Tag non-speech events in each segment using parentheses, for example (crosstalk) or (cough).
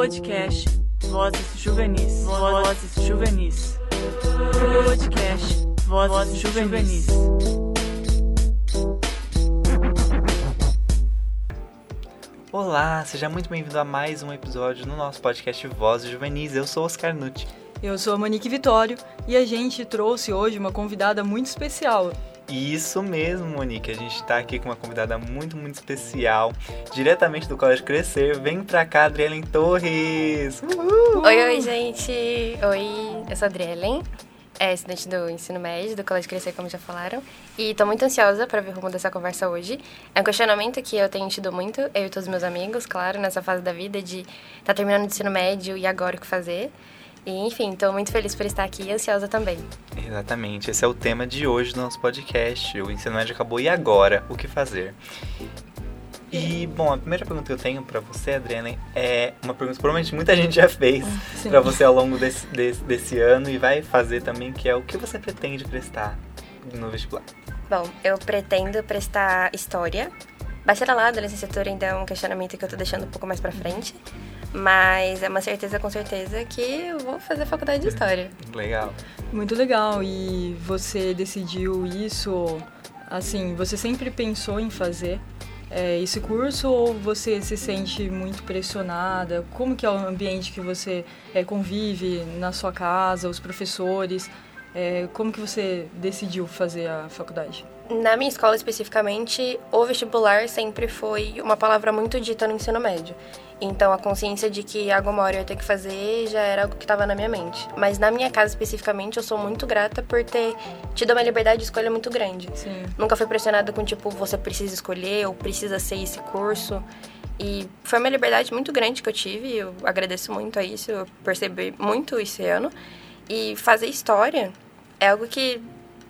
Podcast Vozes Juvenis. Vozes Juvenis. Podcast Vozes Juvenis. Olá, seja muito bem-vindo a mais um episódio no nosso podcast Vozes Juvenis. Eu sou Oscar Nutti. Eu sou a Monique Vitório e a gente trouxe hoje uma convidada muito especial. Isso mesmo, Monique. A gente está aqui com uma convidada muito, muito especial, diretamente do Colégio Crescer. Vem pra cá, Adrielen Torres! Uhul! Oi, oi, gente! Oi, eu sou a Adrielen, é estudante do ensino médio do Colégio Crescer, como já falaram, e tô muito ansiosa para ver o rumo dessa conversa hoje. É um questionamento que eu tenho tido muito, eu e todos os meus amigos, claro, nessa fase da vida de tá terminando o ensino médio e agora o que fazer. E, enfim, estou muito feliz por estar aqui e ansiosa também. Exatamente, esse é o tema de hoje do nosso podcast. O ensino médio acabou e agora? O que fazer? E, bom, a primeira pergunta que eu tenho para você, Adriana, é uma pergunta que provavelmente muita gente já fez para você ao longo desse, desse, desse ano e vai fazer também, que é o que você pretende prestar no vestibular? Bom, eu pretendo prestar História. Bacharelado, licenciatura ainda é um questionamento que eu tô deixando um pouco mais para frente. Mas é uma certeza com certeza que eu vou fazer faculdade de História. Legal. Muito legal. E você decidiu isso, assim, você sempre pensou em fazer é, esse curso ou você se sente muito pressionada? Como que é o ambiente que você é, convive na sua casa, os professores? É, como que você decidiu fazer a faculdade? Na minha escola especificamente, o vestibular sempre foi uma palavra muito dita no ensino médio. Então a consciência de que alguma hora eu ia ter que fazer já era algo que estava na minha mente. Mas na minha casa especificamente, eu sou muito grata por ter tido uma liberdade de escolha muito grande. Sim. Nunca fui pressionada com tipo, você precisa escolher ou precisa ser esse curso. E foi uma liberdade muito grande que eu tive, eu agradeço muito a isso, eu percebi muito esse ano. E fazer história é algo que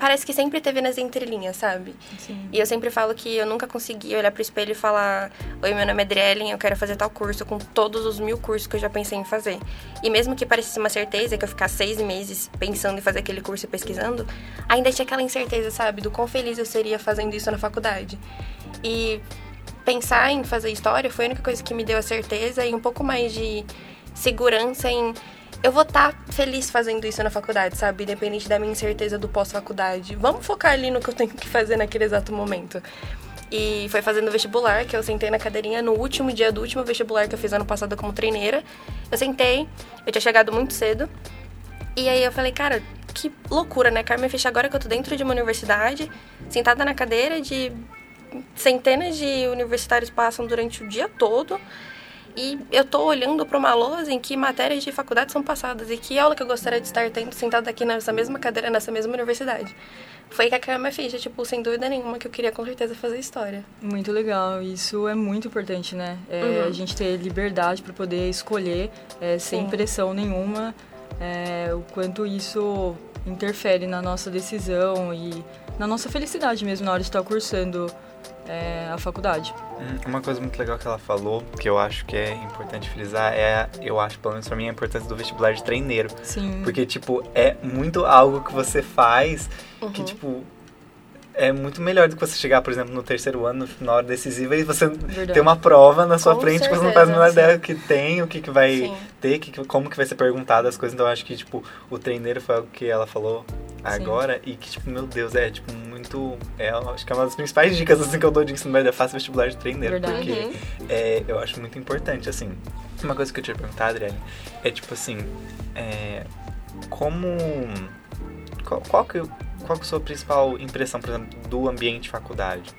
parece que sempre teve nas entrelinhas, sabe? Sim. E eu sempre falo que eu nunca consegui olhar pro espelho e falar: Oi, meu nome é Adrielen, eu quero fazer tal curso, com todos os mil cursos que eu já pensei em fazer. E mesmo que parecesse uma certeza que eu ficar seis meses pensando em fazer aquele curso e pesquisando, ainda tinha aquela incerteza, sabe? Do quão feliz eu seria fazendo isso na faculdade. E pensar em fazer história foi a única coisa que me deu a certeza e um pouco mais de segurança em eu vou estar tá feliz fazendo isso na faculdade, sabe? Independente da minha incerteza do pós-faculdade. Vamos focar ali no que eu tenho que fazer naquele exato momento. E foi fazendo vestibular que eu sentei na cadeirinha no último dia do último vestibular que eu fiz ano passado como treineira. Eu sentei, eu tinha chegado muito cedo. E aí eu falei, cara, que loucura, né? Carmen fecha agora que eu tô dentro de uma universidade, sentada na cadeira de centenas de universitários passam durante o dia todo. E eu tô olhando para uma lousa em que matérias de faculdade são passadas e que aula que eu gostaria de estar tendo sentada aqui nessa mesma cadeira, nessa mesma universidade. Foi que a caiu minha ficha, tipo, sem dúvida nenhuma que eu queria com certeza fazer história. Muito legal, isso é muito importante, né? É, uhum. A gente ter liberdade para poder escolher é, sem Sim. pressão nenhuma é, o quanto isso interfere na nossa decisão e na nossa felicidade mesmo na hora de estar cursando é, a faculdade. Hum, uma coisa muito legal que ela falou, que eu acho que é importante frisar, é, eu acho, pelo menos pra mim, a importância do vestibular de treineiro. Sim. Porque, tipo, é muito algo que você faz uhum. que, tipo, é muito melhor do que você chegar, por exemplo, no terceiro ano, na hora decisiva, e você Verdade. ter uma prova na sua Com frente certeza, que você não faz a menor ideia do que tem, o que, que vai Sim. ter, que, como que vai ser perguntado as coisas. Então, eu acho que, tipo, o treineiro foi algo que ela falou agora e que, tipo, meu Deus, é, tipo, muito... É, acho que é uma das principais dicas, assim, que eu dou de ensino médio, é faça vestibular de treineiro, Verdade. porque Uhum. é, eu acho muito importante, assim. Uma coisa que eu tinha perguntado, Adriane, é, tipo, assim, é, como... Qual, qual que qual que é a sua principal impressão, por exemplo, do ambiente de faculdade?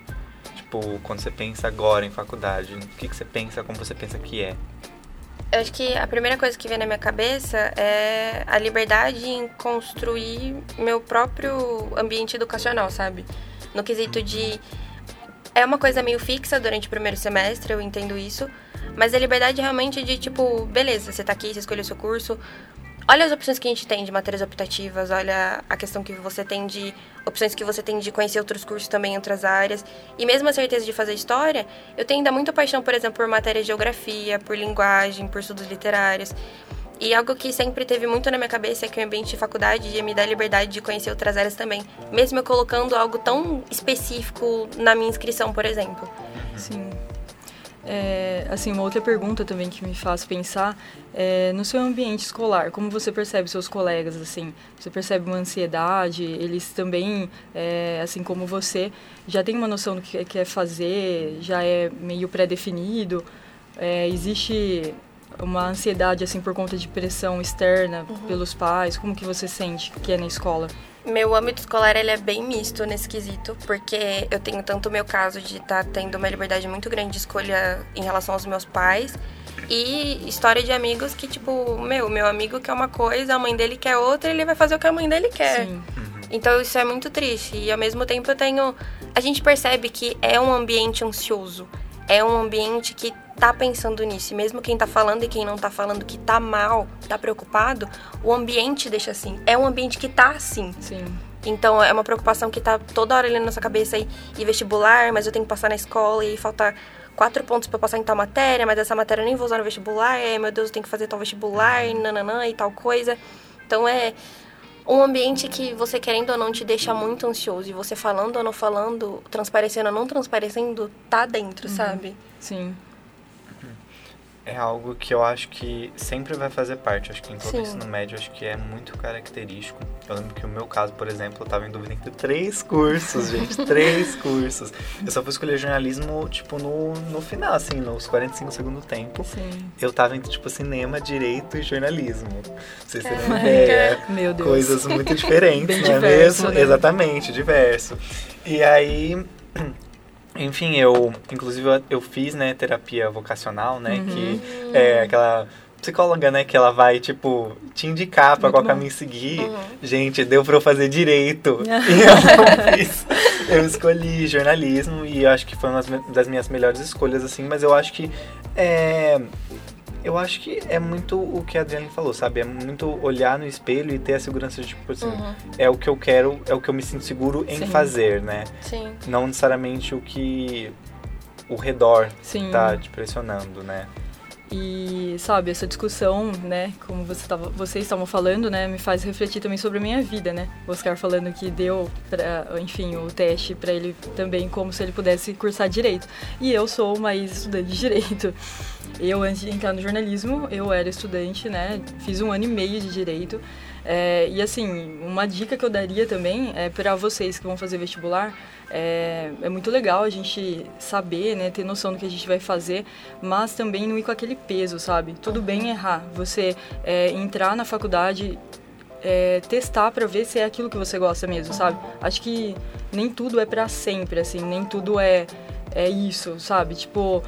Tipo, quando você pensa agora em faculdade, o que, que você pensa, como você pensa que é? Eu acho que a primeira coisa que vem na minha cabeça é a liberdade em construir meu próprio ambiente educacional, sabe? No quesito de. É uma coisa meio fixa durante o primeiro semestre, eu entendo isso. Mas a liberdade realmente de, tipo, beleza, você tá aqui, você escolheu seu curso. Olha as opções que a gente tem de matérias optativas, olha a questão que você tem de. opções que você tem de conhecer outros cursos também em outras áreas. E mesmo a certeza de fazer história, eu tenho ainda muita paixão, por exemplo, por matéria de geografia, por linguagem, por estudos literários. E algo que sempre teve muito na minha cabeça é que o ambiente de faculdade ia me dar liberdade de conhecer outras áreas também, mesmo eu colocando algo tão específico na minha inscrição, por exemplo. Sim. É, assim, uma outra pergunta também que me faz pensar é, no seu ambiente escolar, como você percebe seus colegas, assim, você percebe uma ansiedade, eles também, é, assim como você, já tem uma noção do que quer fazer, já é meio pré-definido, é, existe uma ansiedade, assim, por conta de pressão externa Uhum. pelos pais, como que você sente que é na escola? Meu âmbito escolar ele é bem misto nesse quesito, porque eu tenho tanto o meu caso de estar tendo uma liberdade muito grande de escolha em relação aos meus pais, e história de amigos que, tipo, meu, meu amigo quer uma coisa, a mãe dele quer outra, ele vai fazer o que a mãe dele quer. Sim, Então isso é muito triste. E ao mesmo tempo eu tenho. A gente percebe que é um ambiente ansioso. É um ambiente que tá pensando nisso. E mesmo quem tá falando e quem não tá falando que tá mal, tá preocupado, o ambiente deixa assim. É um ambiente que tá assim. sim, Então é uma preocupação que tá toda hora ali na nossa cabeça aí, e vestibular, mas eu tenho que passar na escola e faltar quatro pontos pra eu passar em tal matéria, mas essa matéria eu nem vou usar no vestibular, e, meu Deus, eu tenho que fazer tal vestibular, nananã e tal coisa. Então é um ambiente que você querendo ou não te deixa muito ansioso, e você falando ou não falando, transparecendo ou não transparecendo, tá dentro, sabe? sim, É algo que eu acho que sempre vai fazer parte. Acho que em todo Sim. ensino médio, acho que é muito característico. Eu lembro que o meu caso, por exemplo, eu tava em dúvida entre três cursos, gente. (laughs) três cursos. Eu só fui escolher jornalismo, tipo, no, no final, assim, nos 45 segundos do tempo. sim. Eu tava entre, tipo, cinema, direito e jornalismo. Pra vocês terem uma ideia. Meu Deus. Coisas muito diferentes, (laughs) não é diverso, mesmo? né? Exatamente, diverso. E aí, enfim, eu, inclusive, eu, eu fiz, né, terapia vocacional, né, Uhum. que é aquela psicóloga, né, que ela vai, tipo, te indicar pra Muito qual bom. caminho seguir. Uhum. Gente, deu pra eu fazer direito. (laughs) e eu não fiz. Eu escolhi jornalismo e eu acho que foi uma das minhas melhores escolhas, assim, mas eu acho que é... Eu acho que é muito o que a Adriane falou, sabe? É muito olhar no espelho e ter a segurança de, tipo assim, Uhum. é o que eu quero, é o que eu me sinto seguro em Sim. fazer, né? Sim. Não necessariamente o que o redor Sim. tá te pressionando, né? E, sabe, essa discussão, né, como você tava, vocês estavam falando, né, me faz refletir também sobre a minha vida, né? O Oscar falando que deu, pra, enfim, o teste para ele também como se ele pudesse cursar direito. E eu sou uma ex-estudante de direito. Eu, antes de entrar no jornalismo, eu era estudante, né, fiz um ano e meio de direito. É, e, assim, uma dica que eu daria também é para vocês que vão fazer vestibular, é, é muito legal a gente saber, né, ter noção do que a gente vai fazer, mas também não ir com aquele peso, sabe? Tudo bem errar. Você é, entrar na faculdade, é, testar para ver se é aquilo que você gosta mesmo, sabe? Acho que nem tudo é para sempre, assim, nem tudo é, é isso, sabe? Tipo,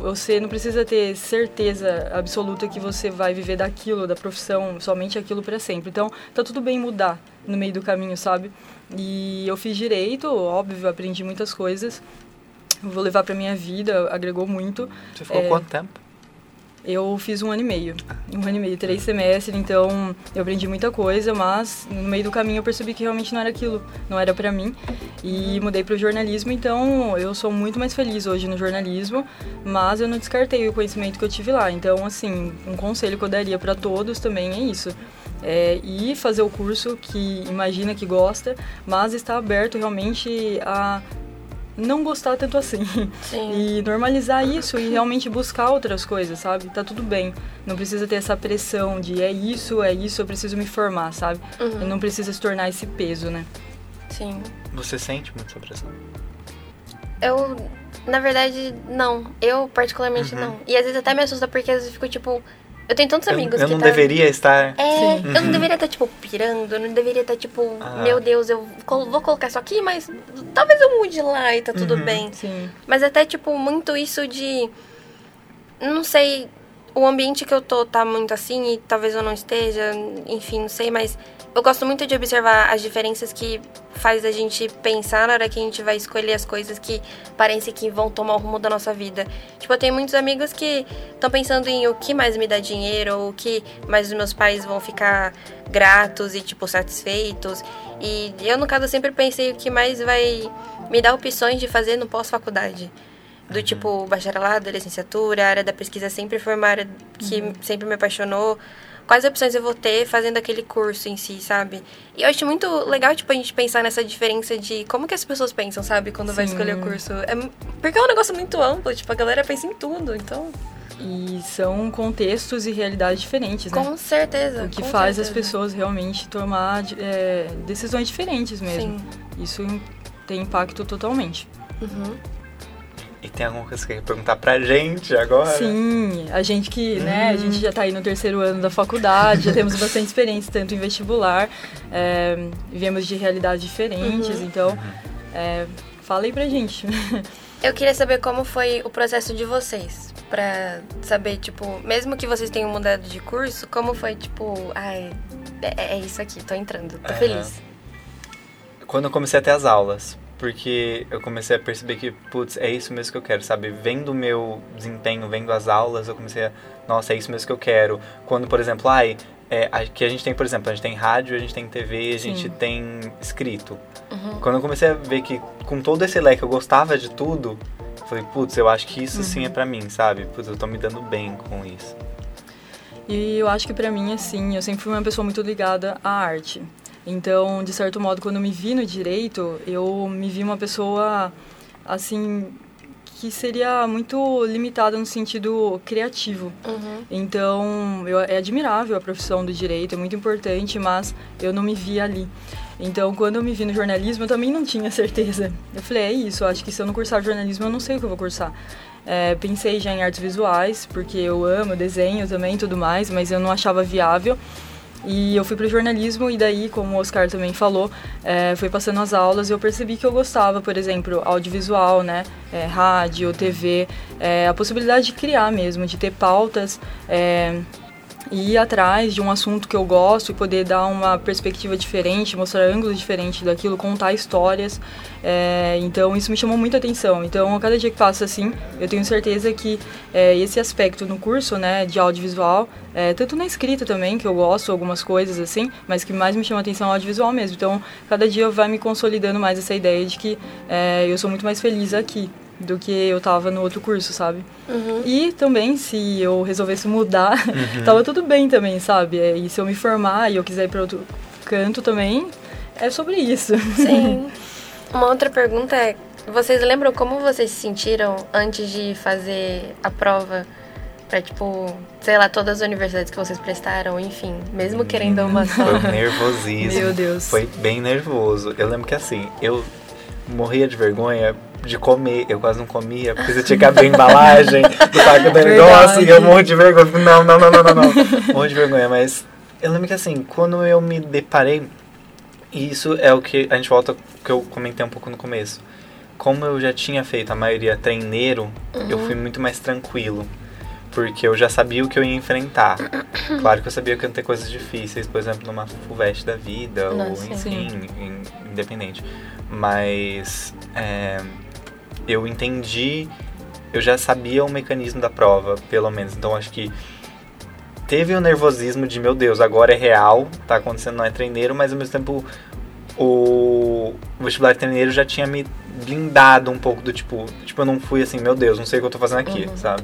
você não precisa ter certeza absoluta que você vai viver daquilo, da profissão, somente aquilo para sempre. Então, tá tudo bem mudar no meio do caminho, sabe? E eu fiz direito, óbvio, aprendi muitas coisas. Vou levar para minha vida, agregou muito. Você ficou É. quanto tempo? Eu fiz um ano e meio. Um ano e meio, três semestres, então eu aprendi muita coisa, mas no meio do caminho eu percebi que realmente não era aquilo, não era pra mim. E mudei pro jornalismo, então eu sou muito mais feliz hoje no jornalismo, mas eu não descartei o conhecimento que eu tive lá. Então, assim, um conselho que eu daria pra todos também é isso. É ir fazer o curso que imagina que gosta, mas está aberto realmente a não gostar tanto assim. Sim. E normalizar isso e realmente buscar outras coisas, sabe? Tá tudo bem. Não precisa ter essa pressão de é isso, é isso, eu preciso me formar, sabe? Uhum. Não precisa se tornar esse peso, né? Sim. Você sente muito essa pressão? Eu, na verdade, não. Eu, particularmente, Uhum. não. E às vezes até me assusta porque às vezes eu fico tipo. Eu tenho tantos Eu, amigos eu que não tá... deveria estar... É, Sim. eu não Uhum. deveria estar, tipo, pirando, eu não deveria estar, tipo, Ah. meu Deus, eu vou colocar isso aqui, mas talvez eu mude lá e tá tudo Uhum. bem. Sim. Mas até, tipo, muito isso de. Não sei. O ambiente que eu tô tá muito assim e talvez eu não esteja, enfim, não sei, mas eu gosto muito de observar as diferenças que faz a gente pensar na hora que a gente vai escolher as coisas que parece que vão tomar o rumo da nossa vida. Tipo, eu tenho muitos amigos que estão pensando em o que mais me dá dinheiro, ou o que mais os meus pais vão ficar gratos e, tipo, satisfeitos. E eu, no caso, sempre pensei o que mais vai me dar opções de fazer no pós-faculdade. Do tipo, bacharelado, licenciatura, a área da pesquisa sempre foi uma área que sempre me apaixonou. quais opções eu vou ter fazendo aquele curso em si, sabe? E eu acho muito legal, tipo, a gente pensar nessa diferença de como que as pessoas pensam, sabe? Quando vai Sim. escolher o curso. É, porque é um negócio muito amplo, tipo, a galera pensa em tudo, então... E são contextos e realidades diferentes, né? Com certeza. O que faz as certeza. pessoas realmente tomar é, decisões diferentes mesmo. Sim. Isso tem impacto totalmente. Uhum. E tem alguma coisa que você quer perguntar pra gente agora? Sim, a gente que, né, a Hum. gente já tá aí no terceiro ano da faculdade, já temos bastante experiência, tanto em vestibular, é, viemos de realidades diferentes, Uhum. então, é, fala aí pra gente. (laughs) Eu queria saber como foi o processo de vocês. Pra saber, tipo, mesmo que vocês tenham mudado de curso, como foi, tipo, ai, é, é isso aqui, tô entrando, tô feliz. Quando eu comecei a ter as aulas, porque eu comecei a perceber que, putz, é isso mesmo que eu quero, sabe? Vendo o meu desempenho, vendo as aulas, eu comecei a, nossa, é isso mesmo que eu quero. Quando, por exemplo, ai, é, aqui a gente tem, por exemplo, a gente tem rádio, a gente tem TV, a gente Sim. tem escrito. Uhum. Quando eu comecei a ver que com todo esse leque eu gostava de tudo, eu falei, putz, eu acho que isso sim é pra mim, sabe? Putz, eu tô me dando bem com isso. E eu acho que pra mim, assim, eu sempre fui uma pessoa muito ligada à arte. Então, de certo modo, quando eu me vi no direito, eu me vi uma pessoa, assim, que seria muito limitada no sentido criativo. Uhum. Então, eu, é admirável a profissão do direito, é muito importante, mas eu não me vi ali. Então, quando eu me vi no jornalismo, eu também não tinha (laughs) certeza. Eu falei, é isso, acho que se eu não cursar jornalismo, eu não sei o que eu vou cursar. É, pensei já em artes visuais, porque eu amo desenho também e tudo mais, mas eu não achava viável. E eu fui para jornalismo e daí, como o Oscar também falou, é, fui passando as aulas e eu percebi que eu gostava, por exemplo, audiovisual, né, é, rádio, TV, é, a possibilidade de criar mesmo, de ter pautas, é, e ir atrás de um assunto que eu gosto e poder dar uma perspectiva diferente, mostrar ângulos diferentes daquilo, contar histórias. É, então isso me chamou muita atenção. Então a cada dia que passa assim, eu tenho certeza que é, esse aspecto no curso, né, de audiovisual, é, tanto na escrita também, que eu gosto algumas coisas assim, mas que mais me chama atenção é o audiovisual mesmo. Então cada dia vai me consolidando mais essa ideia de que é, eu sou muito mais feliz aqui do que eu tava no outro curso, sabe? Uhum. E também, se eu resolvesse mudar, (laughs) tava tudo bem também, sabe? É, E se eu me formar e eu quiser ir para outro canto também, é sobre isso. Sim. (laughs) Uma outra pergunta é: vocês lembram como vocês se sentiram antes de fazer a prova? Pra, tipo, sei lá, todas as universidades que vocês prestaram, enfim, mesmo querendo uma só. Foi nervosismo. Meu Deus. Foi bem nervoso. Eu lembro que assim, eu morria de vergonha de comer. Eu quase não comia, porque você tinha que abrir a embalagem do saco do negócio e eu morro de vergonha. Não, não, não, não, não, não. Morro de vergonha, mas eu lembro que assim, quando eu me deparei, e isso é o que a gente volta que eu comentei um pouco no começo. Como eu já tinha feito a maioria treineiro, eu fui muito mais tranquilo. Porque eu já sabia o que eu ia enfrentar. (coughs) Claro que eu sabia que iam ter coisas difíceis, por exemplo, numa FUVEST da vida, ou Nossa, enfim, in- independente. Mas é, eu entendi, eu já sabia o mecanismo da prova, pelo menos. Então acho que teve o nervosismo de, meu Deus, agora é real, tá acontecendo, não é treineiro, mas ao mesmo tempo o vestibular treineiro já tinha me blindado um pouco do tipo, tipo, eu não fui assim, meu Deus, não sei o que eu tô fazendo aqui, Uhum. sabe?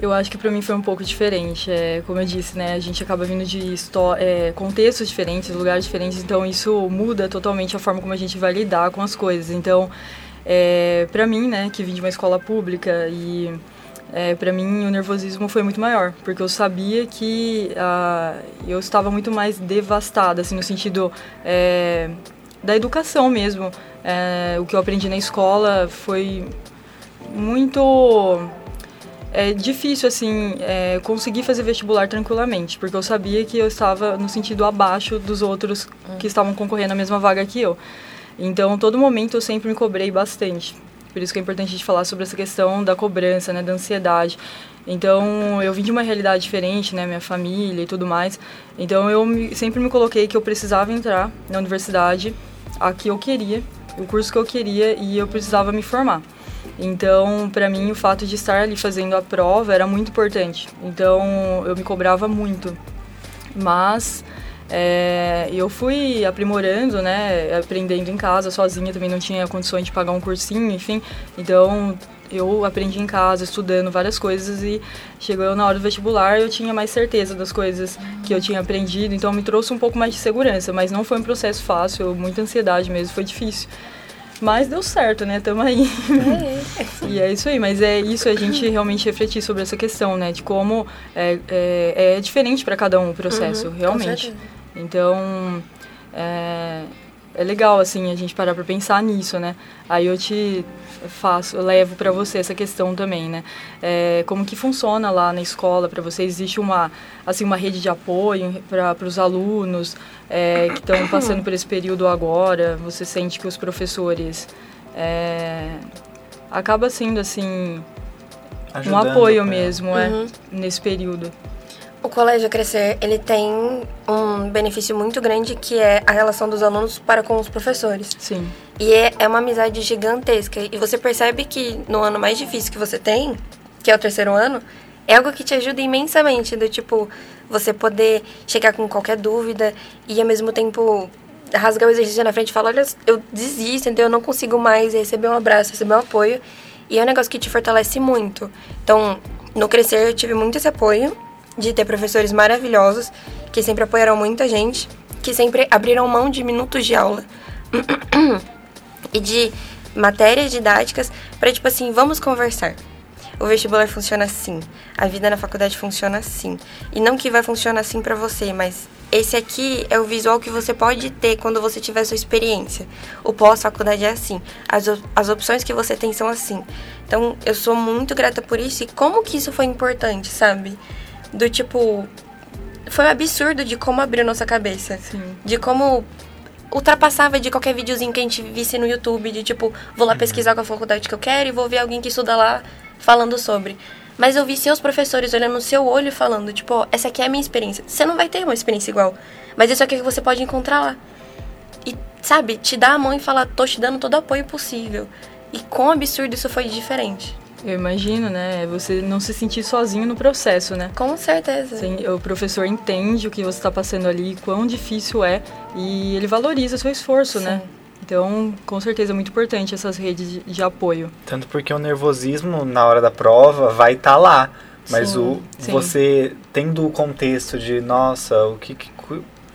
Eu acho que pra mim foi um pouco diferente. É, como eu disse, né, a gente acaba vindo de é, contextos diferentes, lugares diferentes, então isso muda totalmente a forma como a gente vai lidar com as coisas. Então, é, para mim, né, que vim de uma escola pública e é, para mim o nervosismo foi muito maior, porque eu sabia que ah, eu estava muito mais devastada, assim, no sentido é, da educação mesmo. É, o que eu aprendi na escola foi muito é difícil, assim, é, conseguir fazer vestibular tranquilamente, porque eu sabia que eu estava no sentido abaixo dos outros que estavam concorrendo à mesma vaga que eu. Então, todo momento eu sempre me cobrei bastante. Por isso que é importante a gente falar sobre essa questão da cobrança, né, da ansiedade. Então, eu vim de uma realidade diferente, né, minha família e tudo mais. Então, eu me- sempre me coloquei que eu precisava entrar na universidade, a que eu queria, o curso que eu queria e eu precisava me formar. Então, para mim, o fato de estar ali fazendo a prova era muito importante. Então, eu me cobrava muito. Mas é, eu fui aprimorando, né, aprendendo em casa sozinha, também não tinha condições de pagar um cursinho, enfim. Então, eu aprendi em casa, estudando várias coisas e chegou na hora do vestibular eu tinha mais certeza das coisas que eu tinha aprendido, então me trouxe um pouco mais de segurança, mas não foi um processo fácil, muita ansiedade mesmo, foi difícil. Mas deu certo, né? Tamo aí. É. e é isso aí, mas é isso a gente realmente refletir sobre essa questão, né? De como é, é, é diferente para cada um o processo, uhum, realmente. Então, é, é legal, assim, a gente parar para pensar nisso, né? Aí eu te faço, eu levo para você essa questão também, né? É, como que funciona lá na escola para você? Existe uma, assim, uma rede de apoio para os alunos é, que estão passando por esse período agora? Você sente que os professores é, acaba sendo assim Ajudando, um apoio mesmo, é, uhum. nesse período. O Colégio Crescer, ele tem um benefício muito grande que é a relação dos alunos para com os professores. Sim. E é, é uma amizade gigantesca. E você percebe que no ano mais difícil que você tem, que é o terceiro ano, é algo que te ajuda imensamente, do tipo, você poder chegar com qualquer dúvida e ao mesmo tempo rasgar o exercício na frente e falar, olha, eu desisto, então eu não consigo mais receber um abraço, receber um apoio. E é um negócio que te fortalece muito. Então, no Crescer eu tive muito esse apoio de ter professores maravilhosos que sempre apoiaram muita gente, que sempre abriram mão de minutos de aula (clears throat) e de matérias didáticas para tipo assim, vamos conversar. O vestibular funciona assim, a vida na faculdade funciona assim. E não que vai funcionar assim para você, mas esse aqui é o visual que você pode ter quando você tiver sua experiência. O pós-faculdade é assim. As, as opções que você tem são assim. Então, eu sou muito grata por isso. E como que isso foi importante, sabe? Do tipo. Foi um absurdo de como abriu nossa cabeça. Sim. De como ultrapassava de qualquer videozinho que a gente visse no YouTube, de tipo, vou lá uhum. pesquisar com a faculdade que eu quero e vou ver alguém que estuda lá falando sobre. Mas eu vi seus professores olhando no seu olho e falando, tipo, oh, essa aqui é a minha experiência. Você não vai ter uma experiência igual, mas isso aqui é que você pode encontrar lá. E, sabe, te dar a mão e falar, tô te dando todo o apoio possível. E quão absurdo isso foi diferente. Eu imagino, né? Você não se sentir sozinho no processo, né? Com certeza. Sim, o professor entende o que você está passando ali, quão difícil é, e ele valoriza o seu esforço, né? Sim. né? Então, com certeza é muito importante essas redes de, de, apoio. Tanto porque o nervosismo na hora da prova vai estar tá lá, mas sim, o sim. você tendo o contexto de, nossa, o que, que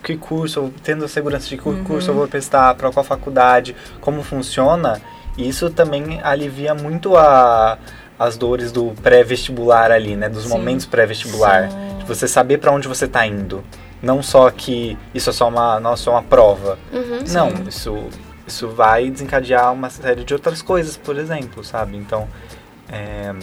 que curso, tendo a segurança de que uhum. curso eu vou prestar, para qual faculdade, como funciona, isso também alivia muito a, as dores do pré-vestibular ali, né? Dos Sim. momentos pré-vestibular. De você saber para onde você está indo. Não só que isso é só uma, não é só uma prova. Uhum, não, isso, isso vai desencadear uma série de outras coisas, por exemplo, sabe? Então, é,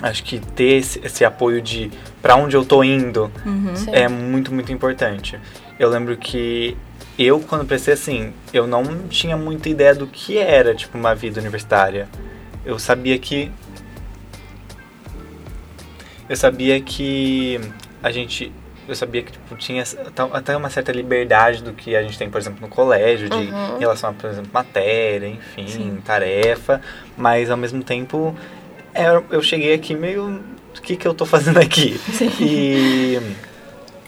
acho que ter esse, esse apoio de para onde eu tô indo uhum. é muito, muito importante. Eu lembro que eu, quando prestei assim, eu não tinha muita ideia do que era, tipo, uma vida universitária. Eu sabia que eu sabia que a gente eu sabia que tipo, tinha até uma certa liberdade do que a gente tem, por exemplo, no colégio, de uhum. em relação a, por exemplo, matéria, enfim, Sim. tarefa, mas ao mesmo tempo é, eu cheguei aqui meio o que que eu tô fazendo aqui? Sim. E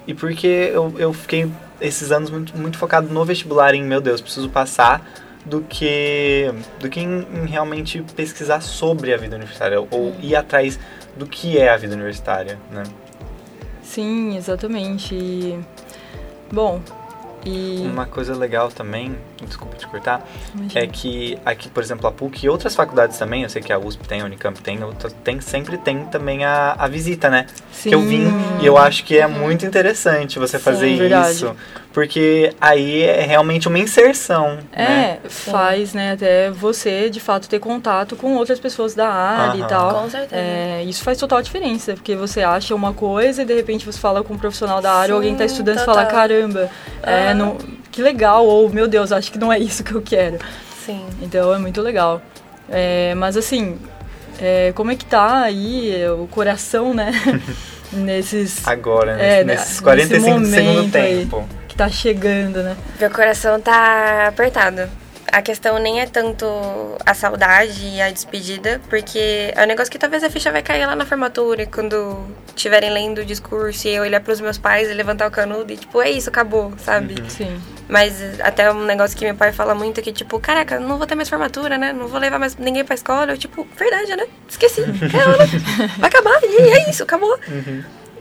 e porque eu, eu fiquei esses anos muito, muito focado no vestibular em, meu Deus, preciso passar do que do que em, em realmente pesquisar sobre a vida universitária ou ir atrás do que é a vida universitária, né? Sim, exatamente. E, bom, e... Uma coisa legal também, desculpa te cortar, Imagina. é que aqui, por exemplo, a PUC e outras faculdades também, eu sei que a USP tem, a Unicamp tem, tem sempre tem também a, a visita, né? Sim. Que eu vim e eu acho que é muito interessante você Sim, fazer verdade. isso. Porque aí é realmente uma inserção. É, né? faz, né, até você de fato ter contato com outras pessoas da área Aham. e tal. Com certeza. É, isso faz total diferença, porque você acha uma coisa e de repente você fala com um profissional da área, Sim, ou alguém está estudando e fala, caramba, é, não, que legal, ou meu Deus, acho que não é isso que eu quero. Sim. Então é muito legal. É, mas assim, é, como é que tá aí o coração, né? (laughs) nesses. Agora, é, nesses 45 segundos do tempo. Aí que tá chegando, né? Meu coração tá apertado. A questão nem é tanto a saudade e a despedida, porque é um negócio que talvez a ficha vai cair lá na formatura, quando estiverem lendo o discurso e eu olhar pros meus pais e levantar o canudo e tipo, é isso, acabou, sabe? Sim. Mas até um negócio que meu pai fala muito que, tipo, caraca, não vou ter mais formatura, né? Não vou levar mais ninguém pra escola. Eu, tipo, verdade, né? Esqueci. É hora. (laughs) Vai acabar. E é isso, acabou.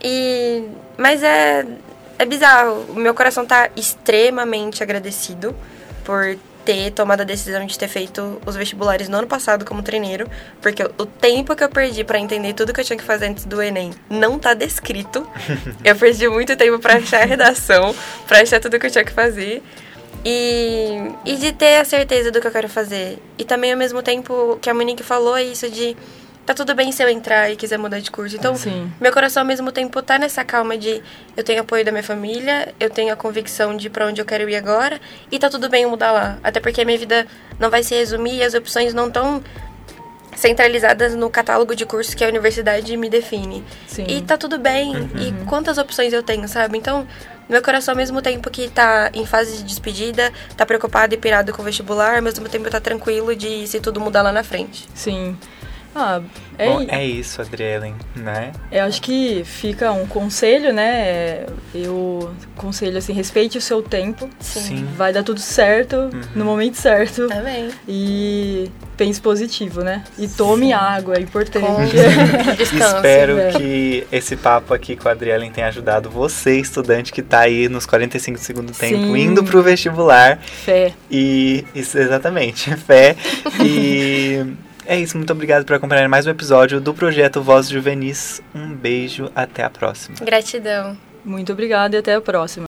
E. Mas é. É bizarro. O meu coração tá extremamente agradecido por ter tomado a decisão de ter feito os vestibulares no ano passado como treineiro, porque o tempo que eu perdi pra entender tudo que eu tinha que fazer antes do Enem não tá descrito. (laughs) eu perdi muito tempo pra achar a redação, pra achar tudo que eu tinha que fazer. E, e de ter a certeza do que eu quero fazer. E também ao mesmo tempo que a Monique falou, é isso de tá tudo bem se eu entrar e quiser mudar de curso. Então, Sim. meu coração ao mesmo tempo tá nessa calma de eu tenho apoio da minha família, eu tenho a convicção de pra onde eu quero ir agora e tá tudo bem eu mudar lá. Até porque a minha vida não vai se resumir e as opções não estão centralizadas no catálogo de cursos que a universidade me define. Sim. E tá tudo bem. E quantas opções eu tenho, sabe? Então, meu coração ao mesmo tempo que tá em fase de despedida, tá preocupado e pirado com o vestibular, ao mesmo tempo tá tranquilo de se tudo mudar lá na frente. Sim. Ah, é, Bom, é isso, Adrielen, né? Eu acho que fica um conselho, né? Eu conselho assim, respeite o seu tempo. Sim. Vai dar tudo certo no momento certo. Amém. E pense positivo, né? E tome água, é importante. (laughs) Espero é. que esse papo aqui com a Adrielen tenha ajudado você, estudante que tá aí nos 45 segundos tempo, Sim. indo pro vestibular. Fé. E isso, exatamente, (laughs) fé. E é isso, muito obrigado por acompanhar mais um episódio do projeto Voz Juvenis. Um beijo, até a próxima. Gratidão. Muito obrigada e até a próxima.